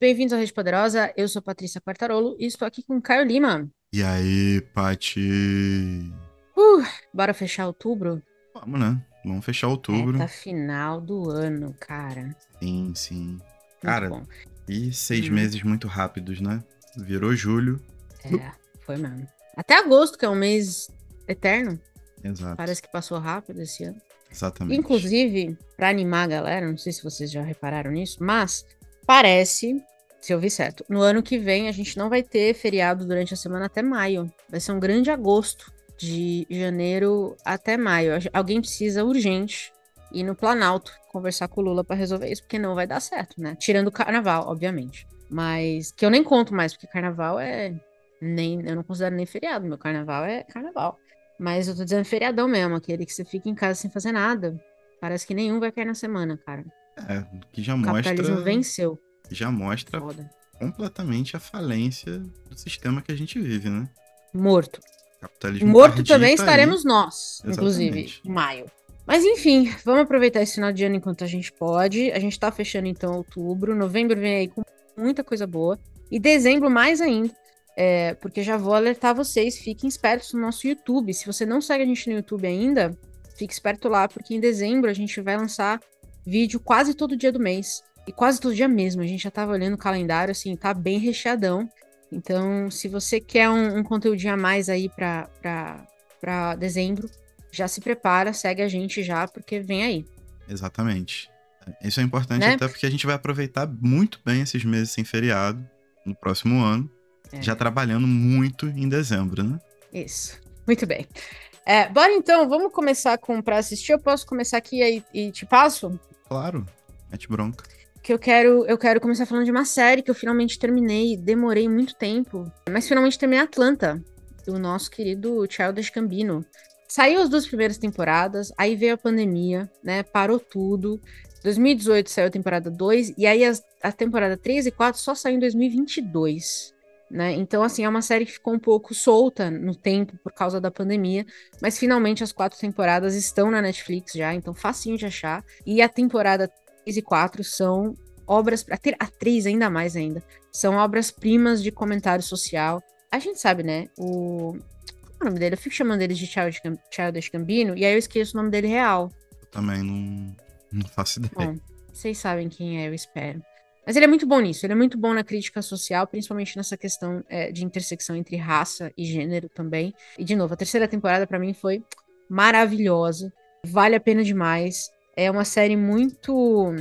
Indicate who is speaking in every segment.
Speaker 1: Bem-vindos à Rede Poderosa. Eu sou Patrícia Quartarolo e estou aqui com Caio Lima.
Speaker 2: E aí, Pati?
Speaker 1: Uh, bora fechar outubro?
Speaker 2: Vamos, né? Vamos fechar outubro.
Speaker 1: Tá final do ano, cara.
Speaker 2: Sim, sim.
Speaker 1: Muito
Speaker 2: Cara,
Speaker 1: bom.
Speaker 2: e seis
Speaker 1: Hum.
Speaker 2: meses muito rápidos, né? Virou julho.
Speaker 1: É, foi mesmo. Até agosto, que é um mês eterno.
Speaker 2: Exato.
Speaker 1: Parece que passou rápido esse ano.
Speaker 2: Exatamente.
Speaker 1: Inclusive, pra animar a galera, não sei se vocês já repararam nisso, mas parece, se eu vi certo, no ano que vem a gente não vai ter feriado durante a semana até maio. Vai ser um grande agosto, de janeiro até maio. Alguém precisa urgente ir no Planalto conversar com o Lula pra resolver isso, porque não vai dar certo, né? Tirando o carnaval, obviamente. Mas que eu nem conto mais, porque carnaval é nem eu não considero nem feriado, meu carnaval é carnaval. Mas eu tô dizendo feriadão mesmo, aquele que você fica em casa sem fazer nada. Parece que nenhum vai cair na semana, cara.
Speaker 2: É, que já
Speaker 1: O capitalismo
Speaker 2: mostra,
Speaker 1: venceu.
Speaker 2: Já mostra
Speaker 1: Foda.
Speaker 2: completamente a falência do sistema que a gente vive, né?
Speaker 1: Morto.
Speaker 2: Capitalismo
Speaker 1: Morto também
Speaker 2: tá
Speaker 1: estaremos nós,
Speaker 2: Exatamente.
Speaker 1: inclusive, em maio. Mas enfim, vamos aproveitar esse final de ano enquanto a gente pode. A gente tá fechando então outubro. Novembro vem aí com muita coisa boa. E dezembro mais ainda. É, porque já vou alertar vocês, fiquem espertos no nosso YouTube. Se você não segue a gente no YouTube ainda, fique esperto lá, porque em dezembro a gente vai lançar vídeo quase todo dia do mês. E quase todo dia mesmo. A gente já tava olhando o calendário, assim, tá bem recheadão. Então, se você quer um, um conteúdinho a mais aí pra dezembro, já se prepara, segue a gente já, porque vem aí.
Speaker 2: Exatamente. Isso é importante
Speaker 1: Né?
Speaker 2: até porque a gente vai aproveitar muito bem esses meses sem feriado no próximo ano,
Speaker 1: É.
Speaker 2: já trabalhando muito em dezembro, né?
Speaker 1: Isso. Muito bem. É, bora então, vamos começar com pra assistir. Eu posso começar aqui aí e te passo?
Speaker 2: Claro, mete bronca.
Speaker 1: Que eu quero, eu quero começar falando de uma série que eu finalmente terminei, demorei muito tempo, mas finalmente terminei Atlanta, do nosso querido Childish Gambino. Saiu as duas primeiras temporadas, aí veio a pandemia, né? Parou tudo. 2018 saiu a temporada 2, e aí as- a, temporada 3 e 4 só saiu em 2022. Né? Então, assim, é uma série que ficou um pouco solta no tempo por causa da pandemia, mas finalmente as quatro temporadas estão na Netflix já, então facinho de achar. E a temporada 3 e 4 são obras. A, ter- a 3 ainda mais ainda. São obras-primas de comentário social. A gente sabe, né? O. É o nome dele? Eu fico chamando ele de Childish Childish Gambino, e aí eu esqueço o nome dele real.
Speaker 2: Eu também não, não faço ideia.
Speaker 1: Bom, vocês sabem quem é, eu espero. Mas ele é muito bom nisso, ele é muito bom na crítica social, principalmente nessa questão é, de intersecção entre raça e gênero também. E, de novo, a terceira temporada pra mim foi maravilhosa, vale a pena demais. É uma série muito.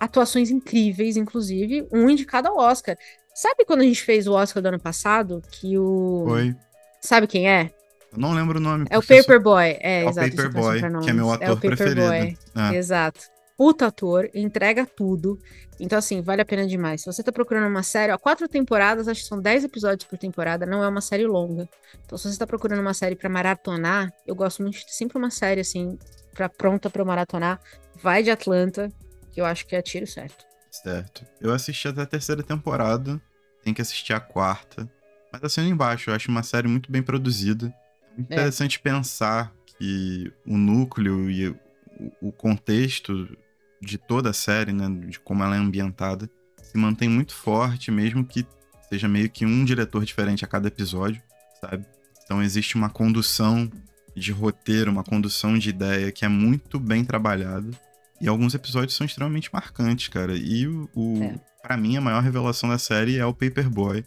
Speaker 1: atuações incríveis, inclusive, um indicado ao Oscar. Sabe quando a gente fez o Oscar do ano passado? Que o.
Speaker 2: Foi.
Speaker 1: Sabe quem é?
Speaker 2: Eu não lembro o nome.
Speaker 1: É o. Paperboy. É,
Speaker 2: É o
Speaker 1: exato. tô
Speaker 2: Paperboy, que é meu ator
Speaker 1: o Paperboy.
Speaker 2: preferido. É.
Speaker 1: Exato. Puta ator, entrega tudo. Então, assim, vale a pena demais. Se você tá procurando uma série, ó, quatro temporadas, acho que são dez episódios por temporada, não é uma série longa. Então, se você tá procurando uma série pra maratonar, eu gosto muito de sempre uma série, assim, pra, pronta pra eu maratonar. Vai de Atlanta, que eu acho que é tiro certo.
Speaker 2: Certo. Eu assisti até a terceira temporada, tem que assistir a quarta. Mas assino embaixo, eu acho uma série muito bem produzida. Muito
Speaker 1: É.
Speaker 2: interessante pensar que o núcleo e o- o contexto de toda a série, né, de como ela é ambientada, se mantém muito forte, mesmo que seja meio que um diretor diferente a cada episódio, sabe? Então existe uma condução de roteiro, uma condução de ideia que é muito bem trabalhada. E alguns episódios são extremamente marcantes, cara. E o, o
Speaker 1: É.
Speaker 2: para mim a maior revelação da série é o Paperboy.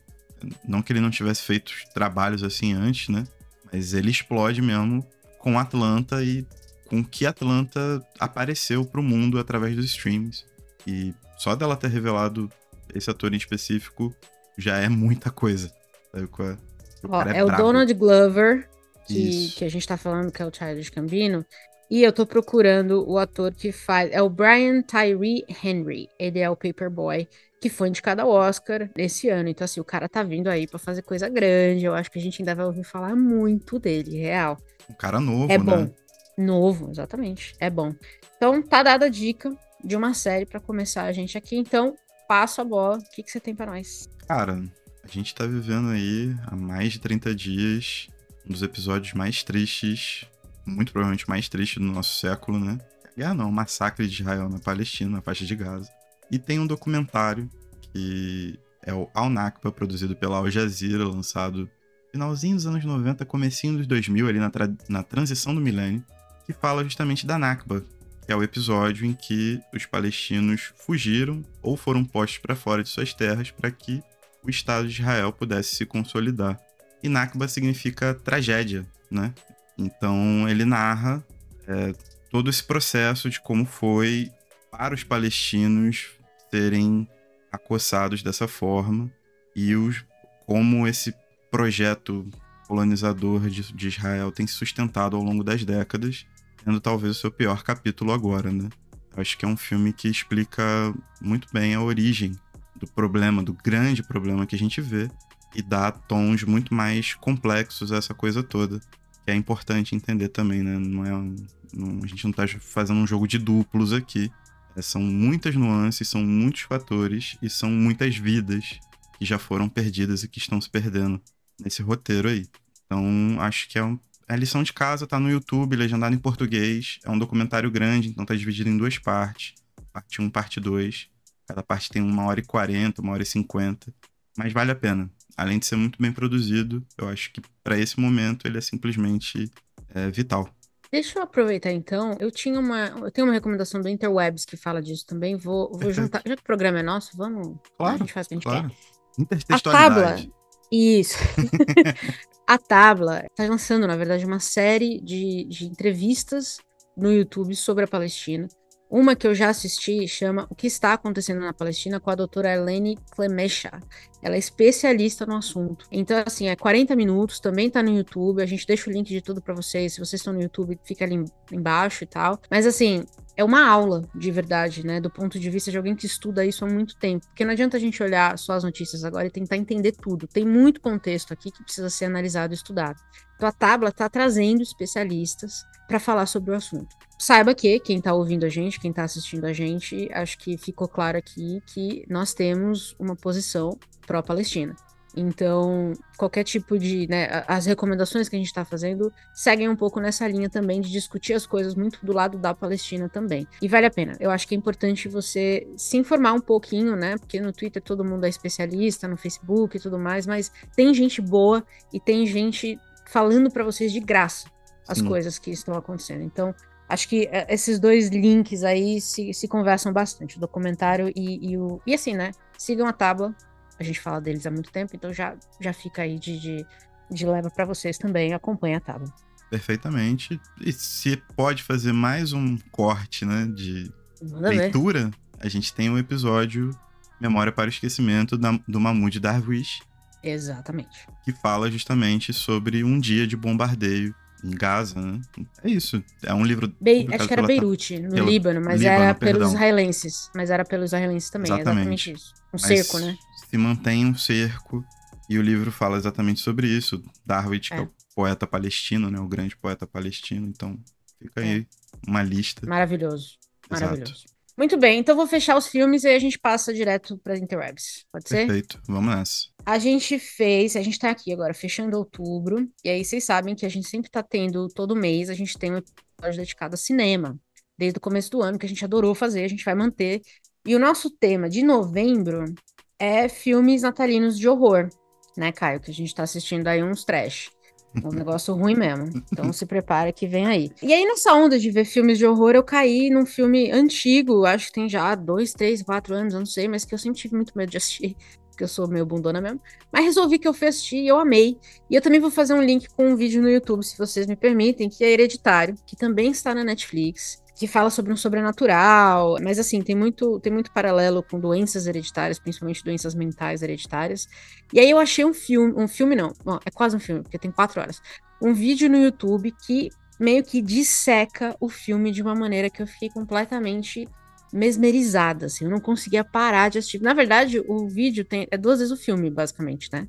Speaker 2: Não que ele não tivesse feito trabalhos assim antes, né? Mas ele explode mesmo com Atlanta e com que Atlanta apareceu pro mundo através dos streams. E só dela ter revelado esse ator em específico já é muita coisa. Sabe qual é? O
Speaker 1: Ó,
Speaker 2: cara
Speaker 1: é, o. Donald Glover, que, que a gente tá falando que é o Childish Gambino. E eu tô procurando o ator que faz. É o Brian Tyree Henry. Ele é o Paperboy, que foi indicado ao Oscar nesse ano. Então, assim, o cara tá vindo aí pra fazer coisa grande. Eu acho que a gente ainda vai ouvir falar muito dele, real.
Speaker 2: Um cara novo,
Speaker 1: É
Speaker 2: né?
Speaker 1: bom. Novo, exatamente. É bom. Então, tá dada a dica de uma série pra começar a gente aqui. Então, passo a bola. O que, que você tem pra nós?
Speaker 2: Cara, a gente tá vivendo aí há mais de 30 dias um dos episódios mais tristes, muito provavelmente mais triste do nosso século, né? Guerra não, massacre de Israel na Palestina, na faixa de Gaza. E tem um documentário que é o Al-Nakba, produzido pela Al Jazeera, lançado finalzinho dos anos 90, comecinho dos 2000, ali na, tra na transição do milênio, que fala justamente da Nakba, que é o episódio em que os palestinos fugiram ou foram postos para fora de suas terras para que o Estado de Israel pudesse se consolidar. E Nakba significa tragédia, né? Então ele narra é, todo esse processo de como foi para os palestinos serem acossados dessa forma e os, como esse projeto colonizador de, de Israel tem se sustentado ao longo das décadas, tendo talvez o seu pior capítulo agora, né? Acho que é um filme que explica muito bem a origem do problema, do grande problema que a gente vê, e dá tons muito mais complexos a essa coisa toda, que é importante entender também, né? Não é um, não, a gente não tá fazendo um jogo de duplos aqui. É, são muitas nuances, são muitos fatores e são muitas vidas que já foram perdidas e que estão se perdendo nesse roteiro aí. Então, acho que é, um, é a lição de casa, tá no YouTube, legendado em português. É um documentário grande, então tá dividido em duas partes. Parte 1, parte 2. Cada parte tem uma hora e quarenta, uma hora e cinquenta. Mas vale a pena. Além de ser muito bem produzido, eu acho que para esse momento ele é simplesmente é, vital.
Speaker 1: Deixa eu aproveitar então. Eu tinha uma, eu tenho uma recomendação do Interwebs que fala disso também. Vou, vou juntar. Já que o programa é nosso, vamos.
Speaker 2: Claro,
Speaker 1: a gente faz o que a gente
Speaker 2: claro.
Speaker 1: quer.
Speaker 2: Intertextualidade.
Speaker 1: A tábua. Isso. a Tabla está lançando, na verdade, uma série de, de entrevistas no YouTube sobre a Palestina. Uma que eu já assisti chama O que está acontecendo na Palestina com a doutora Eleni Clemecha. Ela é especialista no assunto. Então, assim, é 40 minutos, também tá no YouTube. A gente deixa o link de tudo para vocês. Se vocês estão no YouTube, fica ali embaixo e tal. Mas, assim, é uma aula de verdade, né? Do ponto de vista de alguém que estuda isso há muito tempo. Porque não adianta a gente olhar só as notícias agora e tentar entender tudo. Tem muito contexto aqui que precisa ser analisado e estudado. Então a Tabla está trazendo especialistas para falar sobre o assunto. Saiba que quem está ouvindo a gente, quem está assistindo a gente, acho que ficou claro aqui que nós temos uma posição pró-Palestina. Então, qualquer tipo de. Né, as recomendações que a gente está fazendo seguem um pouco nessa linha também de discutir as coisas muito do lado da Palestina também. E vale a pena. Eu acho que é importante você se informar um pouquinho, né? Porque no Twitter todo mundo é especialista, no Facebook e tudo mais, mas tem gente boa e tem gente falando para vocês de graça as Sim. coisas que estão acontecendo. Então, acho que é, esses dois links aí se, se conversam bastante, o documentário e, e o. E assim, né? Sigam a tábua, a gente fala deles há muito tempo, então já, já fica aí de, de, de leva para vocês também, acompanha a tábua.
Speaker 2: Perfeitamente. E se pode fazer mais um corte, né, de Manda leitura, ver. a gente tem um episódio Memória para o Esquecimento da, do Mahmoud Darwish.
Speaker 1: Exatamente.
Speaker 2: Que fala justamente sobre um dia de bombardeio em Gaza, né? É isso. É um livro.
Speaker 1: Be acho que era Beirute, no pelo... Líbano, mas Líbano, era perdão. pelos israelenses. Mas era pelos israelenses também, exatamente, exatamente isso. Um mas cerco, né?
Speaker 2: Se mantém um cerco. E o livro fala exatamente sobre isso. Darwin, que é o poeta palestino, né? O grande poeta palestino. Então, fica aí é. uma lista.
Speaker 1: Maravilhoso. Maravilhoso. Muito bem, então vou fechar os filmes e a gente passa direto para Interwebs. Pode ser?
Speaker 2: Perfeito, vamos nessa.
Speaker 1: A gente fez, a gente tá aqui agora fechando outubro, e aí vocês sabem que a gente sempre tá tendo, todo mês, a gente tem um episódio dedicado a cinema. Desde o começo do ano, que a gente adorou fazer, a gente vai manter. E o nosso tema de novembro é filmes natalinos de horror, né, Caio? Que a gente tá assistindo aí uns trash. Um negócio ruim mesmo. Então se prepara que vem aí. E aí, nessa onda de ver filmes de horror, eu caí num filme antigo, acho que tem já dois, três, quatro anos, eu não sei, mas que eu sempre tive muito medo de assistir, porque eu sou meio bundona mesmo. Mas resolvi que eu fui assistir e eu amei. E eu também vou fazer um link com um vídeo no YouTube, se vocês me permitem, que é Hereditário, que também está na Netflix que fala sobre um sobrenatural, mas assim, tem muito, tem muito paralelo com doenças hereditárias, principalmente doenças mentais hereditárias. E aí eu achei um filme, um filme não, bom, é quase um filme, porque tem quatro horas, um vídeo no YouTube que meio que disseca o filme de uma maneira que eu fiquei completamente mesmerizada, assim, eu não conseguia parar de assistir. Na verdade, o vídeo tem, é duas vezes o filme, basicamente, né?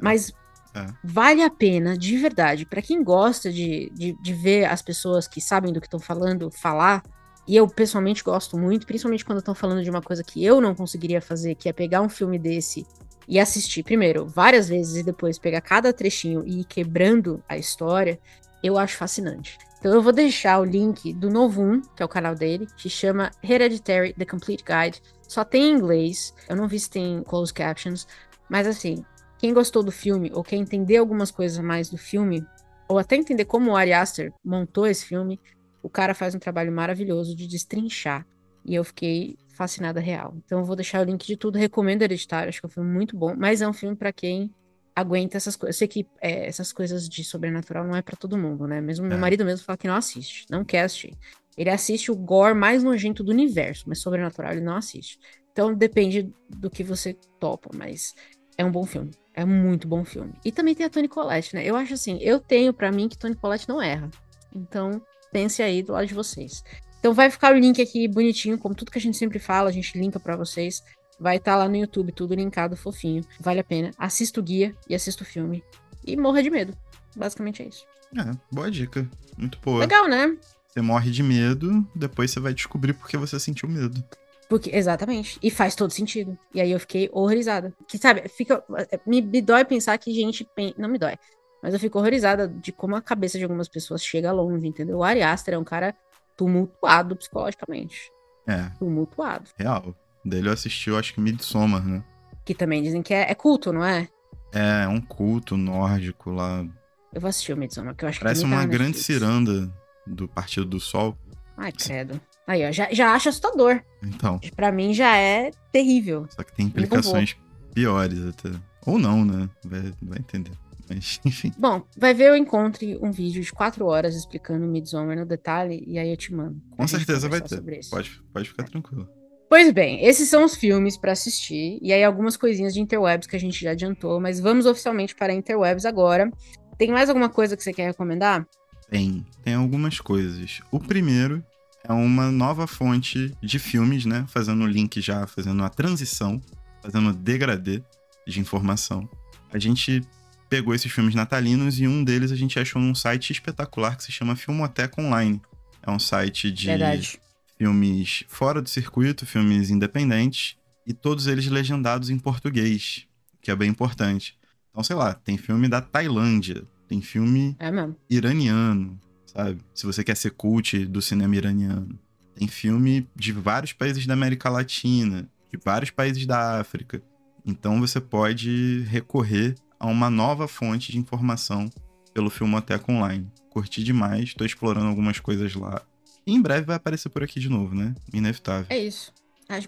Speaker 1: Mas é. Vale a pena, de verdade, para quem gosta de, de, de, ver as pessoas que sabem do que estão falando falar, e eu pessoalmente gosto muito, principalmente quando estão falando de uma coisa que eu não conseguiria fazer, que é pegar um filme desse e assistir primeiro várias vezes e depois pegar cada trechinho e ir quebrando a história, eu acho fascinante. Então eu vou deixar o link do Novum, que é o canal dele, que chama Hereditary The Complete Guide Só tem em inglês. Eu não vi se tem closed captions. Mas assim, quem gostou do filme, ou quer entender algumas coisas mais do filme, ou até entender como o Ari Aster montou esse filme, o cara faz um trabalho maravilhoso de destrinchar. E eu fiquei fascinada real. Então eu vou deixar o link de tudo. Recomendo Hereditário, acho que é um filme muito bom. Mas é um filme para quem aguenta essas coisas. Eu sei que é, essas coisas de sobrenatural não é para todo mundo, né? Mesmo é. meu marido mesmo fala que não assiste, não quer assistir. Ele assiste o gore mais nojento do universo, mas sobrenatural ele não assiste. Então depende do que você topa, mas é um bom filme. É um muito bom filme. E também tem a Toni Collette, né? Eu acho assim, eu tenho para mim que Toni Collette não erra. Então, pense aí do lado de vocês. Então vai ficar o link aqui bonitinho, como tudo que a gente sempre fala, a gente linka para vocês. Vai estar tá lá no YouTube, tudo linkado, fofinho. Vale a pena. Assista o guia e assista o filme. E morra de medo. Basicamente é isso.
Speaker 2: É, boa dica. Muito boa.
Speaker 1: Legal, né?
Speaker 2: Você morre de medo, depois você vai descobrir porque você sentiu medo.
Speaker 1: Porque, exatamente. E faz todo sentido. E aí eu fiquei horrorizada. Que, sabe, fica. Me, me dói pensar que gente. Não me dói. Mas eu fico horrorizada de como a cabeça de algumas pessoas chega longe, entendeu? O Ari Aster é um cara tumultuado psicologicamente.
Speaker 2: É.
Speaker 1: Tumultuado.
Speaker 2: Real. Dele eu assisti, eu acho que Midsommar, né?
Speaker 1: Que também dizem que é, é culto, não é?
Speaker 2: É, é um culto nórdico lá.
Speaker 1: Eu vou assistir o Midsommar, que eu acho
Speaker 2: Parece
Speaker 1: que
Speaker 2: Parece uma grande ciranda do Partido do Sol.
Speaker 1: Ai, credo. Aí, ó, já, já acho assustador.
Speaker 2: Então.
Speaker 1: Pra mim já é terrível.
Speaker 2: Só que tem implicações piores até. Ou não, né? Vai, vai entender. Mas, enfim.
Speaker 1: Bom, vai ver eu encontre um vídeo de quatro horas explicando Midsommar no detalhe e aí eu te mando.
Speaker 2: Com certeza vai ter. Pode, pode ficar tranquilo.
Speaker 1: Pois bem, esses são os filmes para assistir. E aí algumas coisinhas de interwebs que a gente já adiantou, mas vamos oficialmente para interwebs agora. Tem mais alguma coisa que você quer recomendar?
Speaker 2: Tem, tem algumas coisas. O primeiro é uma nova fonte de filmes, né? Fazendo o link já, fazendo a transição, fazendo o degradê de informação. A gente pegou esses filmes natalinos e um deles a gente achou num site espetacular que se chama Filmoteca Online. É um site de
Speaker 1: Verdade
Speaker 2: filmes fora do circuito, filmes independentes, e todos eles legendados em português, que é bem importante. Então, sei lá, tem filme da Tailândia, tem filme
Speaker 1: é
Speaker 2: iraniano, sabe? Se você quer ser cult do cinema iraniano. Tem filme de vários países da América Latina, de vários países da África. Então você pode recorrer a uma nova fonte de informação pelo Filmoteca Online. Curti demais, estou explorando algumas coisas lá. E em breve vai aparecer por aqui de novo, né? Inevitável.
Speaker 1: É isso.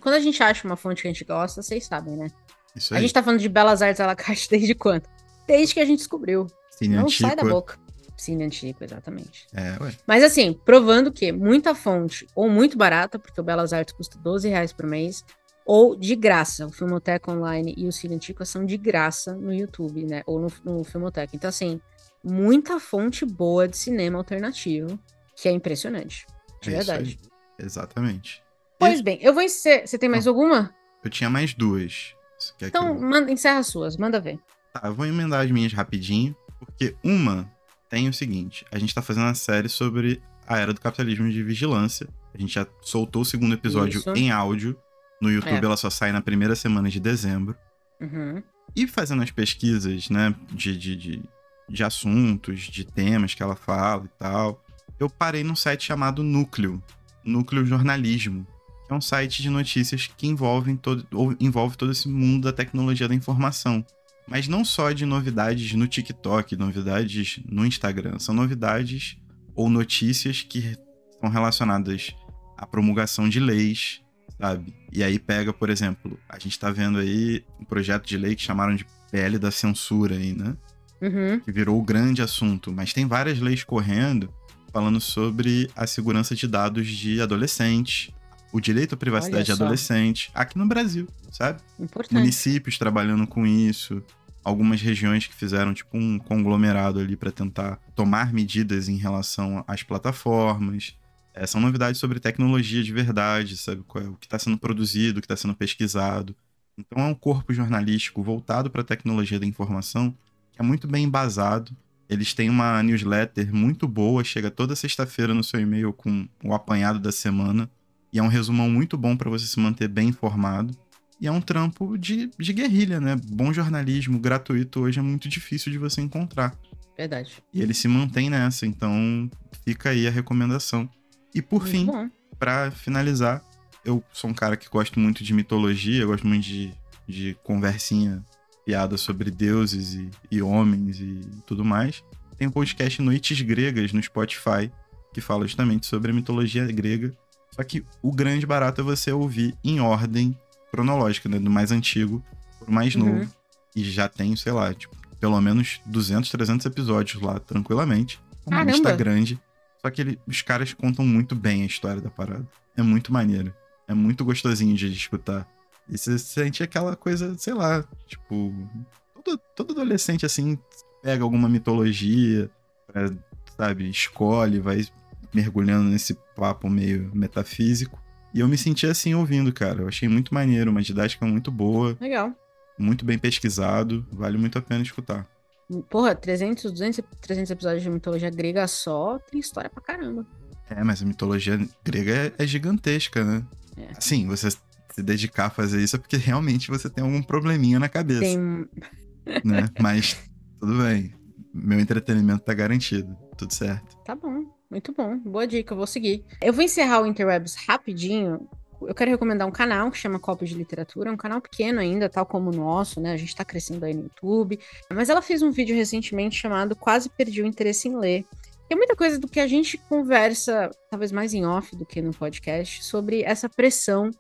Speaker 1: Quando a gente acha uma fonte que a gente gosta, vocês sabem, né?
Speaker 2: Isso aí.
Speaker 1: A gente tá falando de Belas Artes à la carte desde quando? Desde que a gente descobriu. Não
Speaker 2: antigo.
Speaker 1: sai da boca. Cine antigo, exatamente.
Speaker 2: É, ué.
Speaker 1: Mas assim, provando que muita fonte, ou muito barata, porque o Belas Artes custa 12 reais por mês, ou de graça. O Filmoteca Online e o Cine Antigo são de graça no YouTube, né? Ou no, no Filmoteca. Então, assim, muita fonte boa de cinema alternativo, que é impressionante. De é verdade.
Speaker 2: Exatamente.
Speaker 1: Pois e... bem, eu vou encerrar. Você tem mais ah, alguma?
Speaker 2: Eu tinha mais duas.
Speaker 1: Então, eu... manda, encerra as suas, manda ver.
Speaker 2: Tá, eu vou emendar as minhas rapidinho, porque uma tem o seguinte: a gente tá fazendo uma série sobre a era do capitalismo de vigilância. A gente já soltou o segundo episódio Isso. em áudio. No YouTube é. ela só sai na primeira semana de dezembro.
Speaker 1: Uhum.
Speaker 2: E fazendo as pesquisas, né, de, de, de, de assuntos, de temas que ela fala e tal eu parei num site chamado Núcleo, Núcleo Jornalismo, que é um site de notícias que envolve todo, envolve todo esse mundo da tecnologia da informação. Mas não só de novidades no TikTok, novidades no Instagram, são novidades ou notícias que são relacionadas à promulgação de leis, sabe? E aí pega, por exemplo, a gente tá vendo aí um projeto de lei que chamaram de PL da censura aí, né?
Speaker 1: Uhum.
Speaker 2: Que virou o grande assunto. Mas tem várias leis correndo falando sobre a segurança de dados de adolescentes, o direito à privacidade de adolescente, aqui no Brasil, sabe?
Speaker 1: Importante.
Speaker 2: Municípios trabalhando com isso, algumas regiões que fizeram tipo um conglomerado ali para tentar tomar medidas em relação às plataformas. É, são novidades sobre tecnologia de verdade, sabe? É o que está sendo produzido, o que está sendo pesquisado. Então é um corpo jornalístico voltado para a tecnologia da informação que é muito bem embasado eles têm uma newsletter muito boa, chega toda sexta-feira no seu e-mail com o apanhado da semana. E é um resumão muito bom para você se manter bem informado. E é um trampo de, de guerrilha, né? Bom jornalismo gratuito hoje é muito difícil de você encontrar.
Speaker 1: Verdade.
Speaker 2: E ele se mantém nessa, então fica aí a recomendação. E por
Speaker 1: muito
Speaker 2: fim, para finalizar, eu sou um cara que gosto muito de mitologia, gosto muito de, de conversinha, piada sobre deuses e, e homens e tudo mais. Tem um podcast Noites Gregas no Spotify, que fala justamente sobre a mitologia grega. Só que o grande barato é você ouvir em ordem cronológica, né? Do mais antigo pro mais uhum. novo. E já tem, sei lá, tipo, pelo menos 200, 300 episódios lá, tranquilamente. Uma Caramba. lista grande. Só que ele, os caras contam muito bem a história da parada. É muito maneiro. É muito gostosinho de escutar. E você sente aquela coisa, sei lá, tipo. Todo, todo adolescente, assim, pega alguma mitologia, pra, sabe, escolhe, vai mergulhando nesse papo meio metafísico. E eu me senti assim ouvindo, cara. Eu achei muito maneiro, uma didática muito boa.
Speaker 1: Legal.
Speaker 2: Muito bem pesquisado, vale muito a pena escutar.
Speaker 1: Porra, 300, 200, 300 episódios de mitologia grega só, tem história pra caramba.
Speaker 2: É, mas a mitologia grega é, é gigantesca, né? É. Assim, você se dedicar a fazer isso é porque realmente você tem algum probleminha na cabeça. Tem. Né? Mas tudo bem. Meu entretenimento tá garantido. Tudo certo.
Speaker 1: Tá bom. Muito bom. Boa dica, eu vou seguir. Eu vou encerrar o Interwebs rapidinho. Eu quero recomendar um canal que chama Copos de Literatura, é um canal pequeno ainda, tal como o nosso, né? A gente tá crescendo aí no YouTube. Mas ela fez um vídeo recentemente chamado Quase Perdi o Interesse em Ler. Tem muita coisa do que a gente conversa, talvez mais em off do que no podcast, sobre essa pressão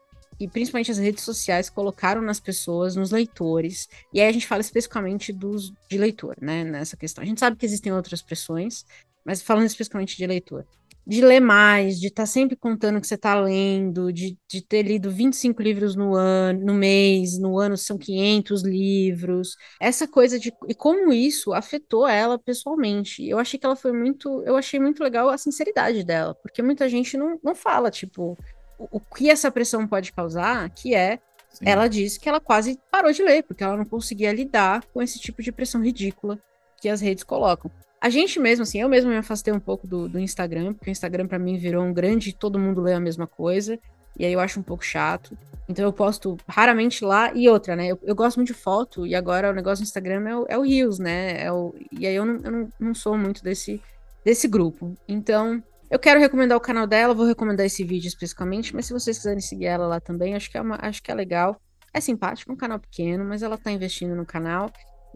Speaker 1: e principalmente as redes sociais colocaram nas pessoas, nos leitores. E aí a gente fala especificamente dos de leitor, né, nessa questão. A gente sabe que existem outras pressões, mas falando especificamente de leitor. De ler mais, de estar tá sempre contando que você está lendo, de, de ter lido 25 livros no ano, no mês, no ano são 500 livros. Essa coisa de. E como isso afetou ela pessoalmente. Eu achei que ela foi muito. Eu achei muito legal a sinceridade dela, porque muita gente não, não fala, tipo, o, que essa pressão pode causar, que é Sim. ela disse que ela quase parou de ler, porque ela não conseguia lidar com esse tipo de pressão ridícula que as redes colocam. A gente mesmo, assim, eu mesmo me afastei um pouco do, do Instagram, porque o Instagram para mim virou um grande todo mundo lê a mesma coisa, e aí eu acho um pouco chato. Então eu posto raramente lá, e outra, né, eu, eu gosto muito de foto, e agora o negócio do Instagram é o, é o Reels, né, é o, e aí eu, não, eu não, não sou muito desse, desse grupo. Então, eu quero recomendar o canal dela, vou recomendar esse vídeo especificamente, mas se vocês quiserem seguir ela lá também, acho que é, uma, acho que é legal. É simpático, um canal pequeno, mas ela tá investindo no canal.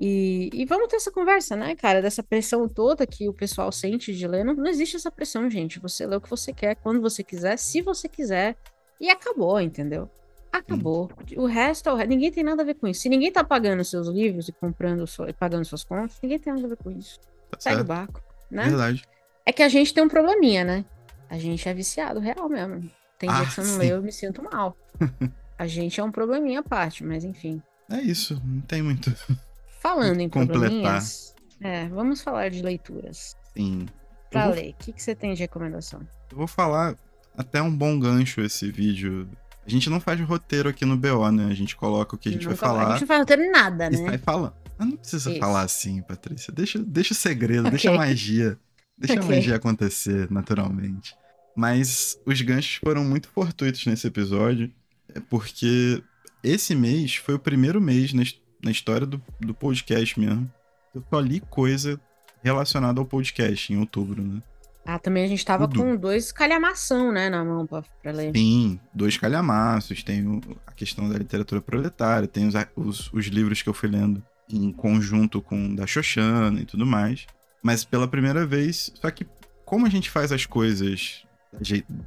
Speaker 1: E, e vamos ter essa conversa, né, cara? Dessa pressão toda que o pessoal sente de ler. Não, não existe essa pressão, gente. Você lê o que você quer, quando você quiser, se você quiser. E acabou, entendeu? Acabou. Hum. O resto é o resto. Ninguém tem nada a ver com isso. Se ninguém tá pagando seus livros e comprando e pagando suas contas, ninguém tem nada a ver com isso. Tá Segue o barco, né?
Speaker 2: Verdade.
Speaker 1: É que a gente tem um probleminha, né? A gente é viciado real mesmo. Tem ah, dia que você não lê, eu me sinto mal. a gente é um probleminha à parte, mas enfim.
Speaker 2: É isso, não tem muito.
Speaker 1: Falando em completar. é, vamos falar de leituras.
Speaker 2: Sim.
Speaker 1: Pra vou... ler, o que, que você tem de recomendação?
Speaker 2: Eu vou falar até um bom gancho esse vídeo. A gente não faz roteiro aqui no BO, né? A gente coloca o que a gente não vai falar. A
Speaker 1: gente não faz roteiro nada, né?
Speaker 2: E sai falando. Mas não precisa Isso. falar assim, Patrícia. Deixa, deixa o segredo, okay. deixa a magia. Deixa okay. a magia acontecer naturalmente. Mas os ganchos foram muito fortuitos nesse episódio, é porque esse mês foi o primeiro mês na, história do, do podcast mesmo. Eu só li coisa relacionada ao podcast em outubro, né?
Speaker 1: Ah, também a gente tava Tudo. com dois calhamação, né, na mão pra, pra ler.
Speaker 2: Sim, dois calhamaços. Tem o, a questão da literatura proletária, tem os, os, os, livros que eu fui lendo em conjunto com da Xoxana e tudo mais. Mas pela primeira vez, só que como a gente faz as coisas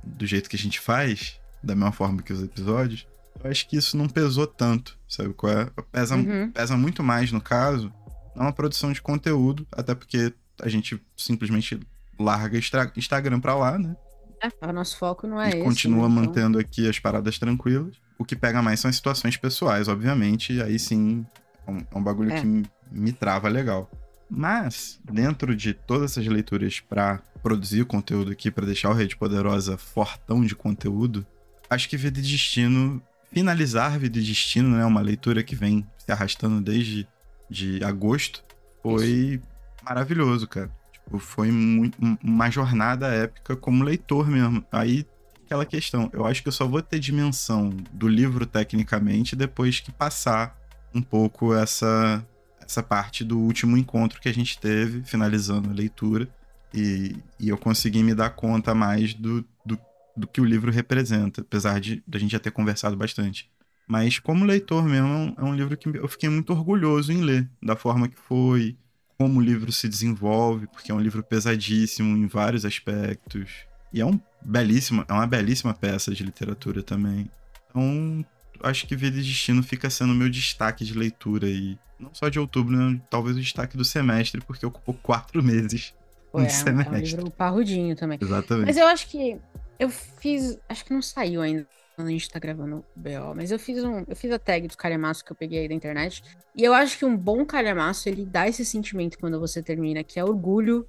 Speaker 2: do jeito que a gente faz, da mesma forma que os episódios, eu acho que isso não pesou tanto, sabe qual é? Pesa, uhum. pesa muito mais no caso, uma produção de conteúdo, até porque a gente simplesmente larga Instagram pra lá, né?
Speaker 1: É, o nosso foco não é e esse.
Speaker 2: continua né? mantendo aqui as paradas tranquilas. O que pega mais são as situações pessoais, obviamente, e aí sim é um, é um bagulho é. que me, me trava legal. Mas, dentro de todas essas leituras para produzir conteúdo aqui, para deixar o Rede Poderosa fortão de conteúdo, acho que Vida e Destino, finalizar Vida e Destino, né, uma leitura que vem se arrastando desde de agosto, foi Isso. maravilhoso, cara. Tipo, foi muito, uma jornada épica como leitor mesmo. Aí, aquela questão, eu acho que eu só vou ter dimensão do livro tecnicamente depois que passar um pouco essa essa parte do último encontro que a gente teve, finalizando a leitura. E, e eu consegui me dar conta mais do, do do que o livro representa, apesar de a gente já ter conversado bastante. Mas como leitor mesmo, é um livro que eu fiquei muito orgulhoso em ler, da forma que foi, como o livro se desenvolve, porque é um livro pesadíssimo em vários aspectos. E é um belíssima, é uma belíssima peça de literatura também. Então, acho que Vida e Destino fica sendo o meu destaque de leitura aí. Não só de outubro, né? talvez o destaque do semestre, porque ocupou quatro meses.
Speaker 1: Pô, é, semestre. é um livro parrudinho também.
Speaker 2: Exatamente.
Speaker 1: Mas eu acho que eu fiz. Acho que não saiu ainda quando a gente tá gravando o BO, mas eu fiz um. Eu fiz a tag dos calhamaços que eu peguei aí da internet. E eu acho que um bom calhamaço, ele dá esse sentimento quando você termina, que é orgulho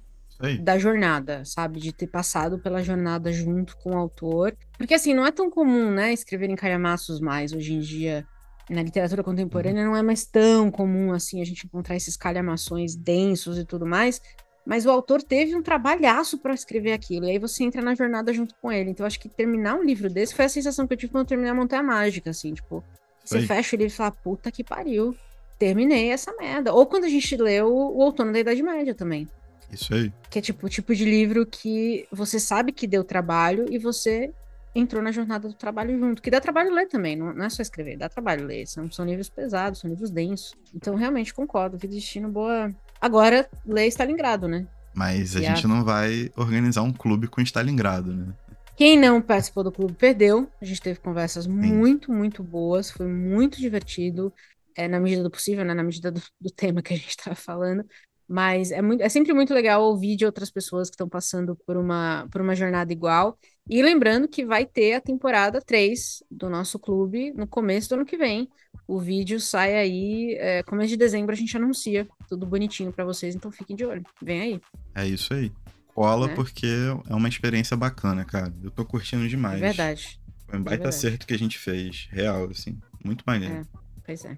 Speaker 1: da jornada, sabe? De ter passado pela jornada junto com o autor. Porque assim, não é tão comum, né, escrever em calhamaços mais hoje em dia. Na literatura contemporânea uhum. não é mais tão comum assim a gente encontrar esses calhamações densos e tudo mais mas o autor teve um trabalhaço para escrever aquilo, e aí você entra na jornada junto com ele. Então, acho que terminar um livro desse foi a sensação que eu tive quando eu terminei a Montanha Mágica, assim, tipo, você fecha o livro e fala, puta que pariu, terminei essa merda. Ou quando a gente leu o Outono da Idade Média também.
Speaker 2: Isso aí.
Speaker 1: Que é tipo o tipo de livro que você sabe que deu trabalho e você entrou na jornada do trabalho junto. Que dá trabalho ler também, não, não é só escrever, dá trabalho ler. São, são livros pesados, são livros densos. Então, realmente, concordo. Vida Destino, boa, Agora, lê Stalingrado, né?
Speaker 2: Mas a e gente a... não vai organizar um clube com Stalingrado, né?
Speaker 1: Quem não participou do clube perdeu. A gente teve conversas Sim. muito, muito boas. Foi muito divertido. É, na medida do possível, né? Na medida do, do tema que a gente estava falando. Mas é, muito, é sempre muito legal ouvir de outras pessoas que estão passando por uma, por uma jornada igual. E lembrando que vai ter a temporada 3 do nosso clube no começo do ano que vem. O vídeo sai aí, é, começo de dezembro a gente anuncia tudo bonitinho para vocês, então fiquem de olho. Vem aí.
Speaker 2: É isso aí. Cola né? porque é uma experiência bacana, cara. Eu tô curtindo demais.
Speaker 1: É verdade.
Speaker 2: Foi um baita é acerto que a gente fez, real, assim. Muito maneiro.
Speaker 1: É, pois é.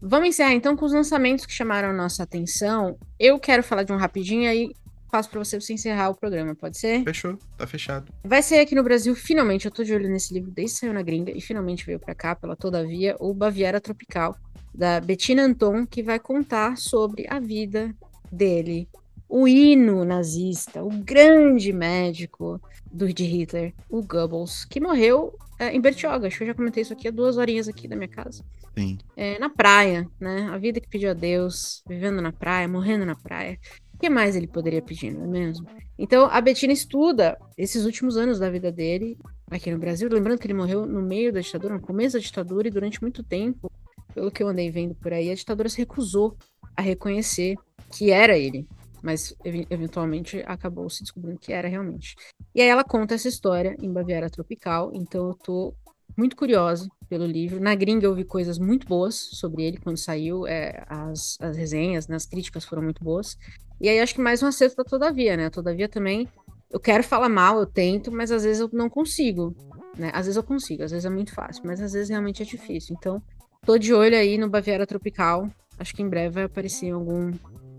Speaker 1: Vamos encerrar então com os lançamentos que chamaram a nossa atenção. Eu quero falar de um rapidinho aí passo para você, você encerrar o programa, pode ser?
Speaker 2: Fechou, tá fechado.
Speaker 1: Vai ser aqui no Brasil, finalmente, eu tô de olho nesse livro desde saiu na gringa e finalmente veio para cá, pela Todavia, o Baviera Tropical, da Bettina Anton, que vai contar sobre a vida dele, o hino nazista, o grande médico do de Hitler, o Goebbels, que morreu é, em Bertioga. Acho que eu já comentei isso aqui há duas horinhas aqui da minha casa.
Speaker 2: Sim.
Speaker 1: É, na praia, né? A vida que pediu a Deus, vivendo na praia, morrendo na praia. O que mais ele poderia pedir, não é mesmo? Então, a Bettina estuda esses últimos anos da vida dele aqui no Brasil. Lembrando que ele morreu no meio da ditadura, no começo da ditadura, e durante muito tempo, pelo que eu andei vendo por aí, a ditadura se recusou a reconhecer que era ele mas eventualmente acabou se descobrindo que era realmente. E aí ela conta essa história em Baviera Tropical, então eu tô muito curiosa pelo livro. Na gringa eu vi coisas muito boas sobre ele quando saiu, é, as, as resenhas, né, as críticas foram muito boas. E aí acho que mais um acerto da Todavia, né? Todavia também, eu quero falar mal, eu tento, mas às vezes eu não consigo, né? Às vezes eu consigo, às vezes é muito fácil, mas às vezes realmente é difícil. Então, tô de olho aí no Baviera Tropical. Acho que em breve vai aparecer em algum,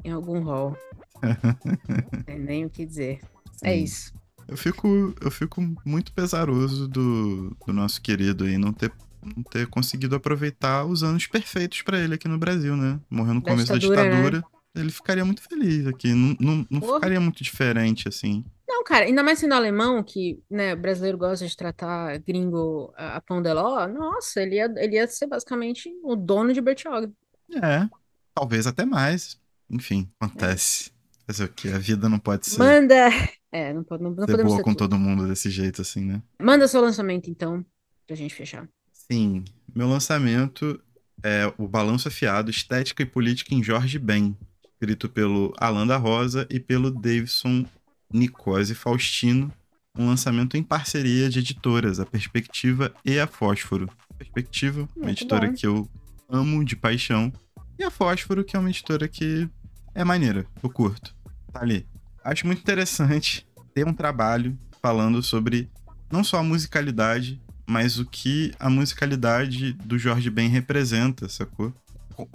Speaker 1: em algum hall. Tem nem o que dizer. É Sim. É isso.
Speaker 2: Eu fico, eu fico muito pesaroso do, do nosso querido aí não ter, não ter conseguido aproveitar os anos perfeitos para ele aqui no Brasil, né? Morreu no da começo ditadura, da ditadura. Né? Ele ficaria muito feliz aqui. Não, não, não ficaria muito diferente, assim.
Speaker 1: Não, cara, ainda mais sendo alemão, que né, brasileiro gosta de tratar gringo a, a pão de ló, nossa, ele ia, ele ia ser basicamente o dono de Bertioga.
Speaker 2: É, talvez até mais. Enfim, acontece. É. Fazer o quê? A vida não pode ser.
Speaker 1: Manda. É, não, pode, não, não
Speaker 2: ser
Speaker 1: boa
Speaker 2: ser com tudo. todo mundo desse jeito, assim, né?
Speaker 1: Manda seu lançamento, então, pra gente fechar.
Speaker 2: Sim. Meu lançamento é O Balanço Afiado, Estética e Política em Jorge Ben, escrito pelo Alan da Rosa e pelo Davidson Nicose Faustino. Um lançamento em parceria de editoras, a Perspectiva e a Fósforo. Perspectiva, Muito uma editora bom. que eu amo de paixão. E a Fósforo, que é uma editora que é maneira, eu curto tá ali. Acho muito interessante ter um trabalho falando sobre não só a musicalidade, mas o que a musicalidade do Jorge Ben representa, sacou?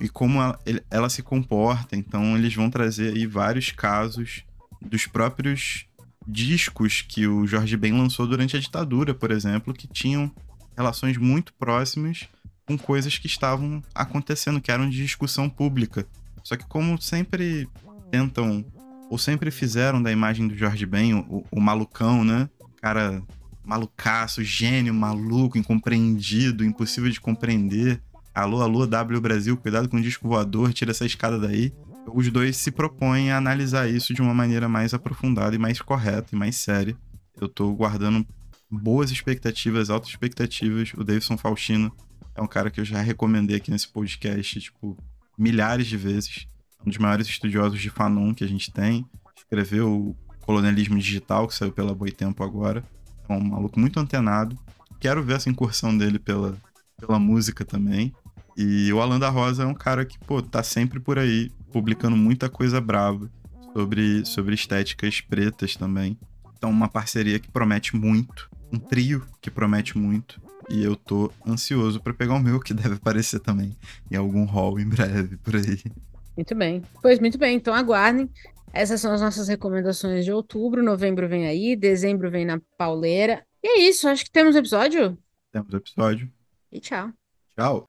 Speaker 2: E como ela, ela se comporta. Então, eles vão trazer aí vários casos dos próprios discos que o Jorge Ben lançou durante a ditadura, por exemplo, que tinham relações muito próximas com coisas que estavam acontecendo, que eram de discussão pública. Só que como sempre tentam ou sempre fizeram da imagem do Jorge Ben o, o malucão, né? Cara malucaço, gênio, maluco, incompreendido, impossível de compreender. Alô, alô, W Brasil, cuidado com o disco voador, tira essa escada daí. Os dois se propõem a analisar isso de uma maneira mais aprofundada e mais correta e mais séria. Eu tô guardando boas expectativas, altas expectativas. O Davidson Faustino é um cara que eu já recomendei aqui nesse podcast, tipo, milhares de vezes. Um dos maiores estudiosos de Fanon que a gente tem. Escreveu Colonialismo Digital, que saiu pela Boitempo agora. É um maluco muito antenado. Quero ver essa incursão dele pela, pela música também. E o Alan da Rosa é um cara que, pô, tá sempre por aí, publicando muita coisa brava sobre, sobre estéticas pretas também. Então, uma parceria que promete muito, um trio que promete muito. E eu tô ansioso para pegar o meu, que deve aparecer também em algum hall em breve por aí.
Speaker 1: Muito bem. Pois muito bem, então aguardem. Essas são as nossas recomendações de outubro. Novembro vem aí, dezembro vem na pauleira. E é isso, acho que temos episódio.
Speaker 2: Temos episódio.
Speaker 1: E tchau.
Speaker 2: Tchau.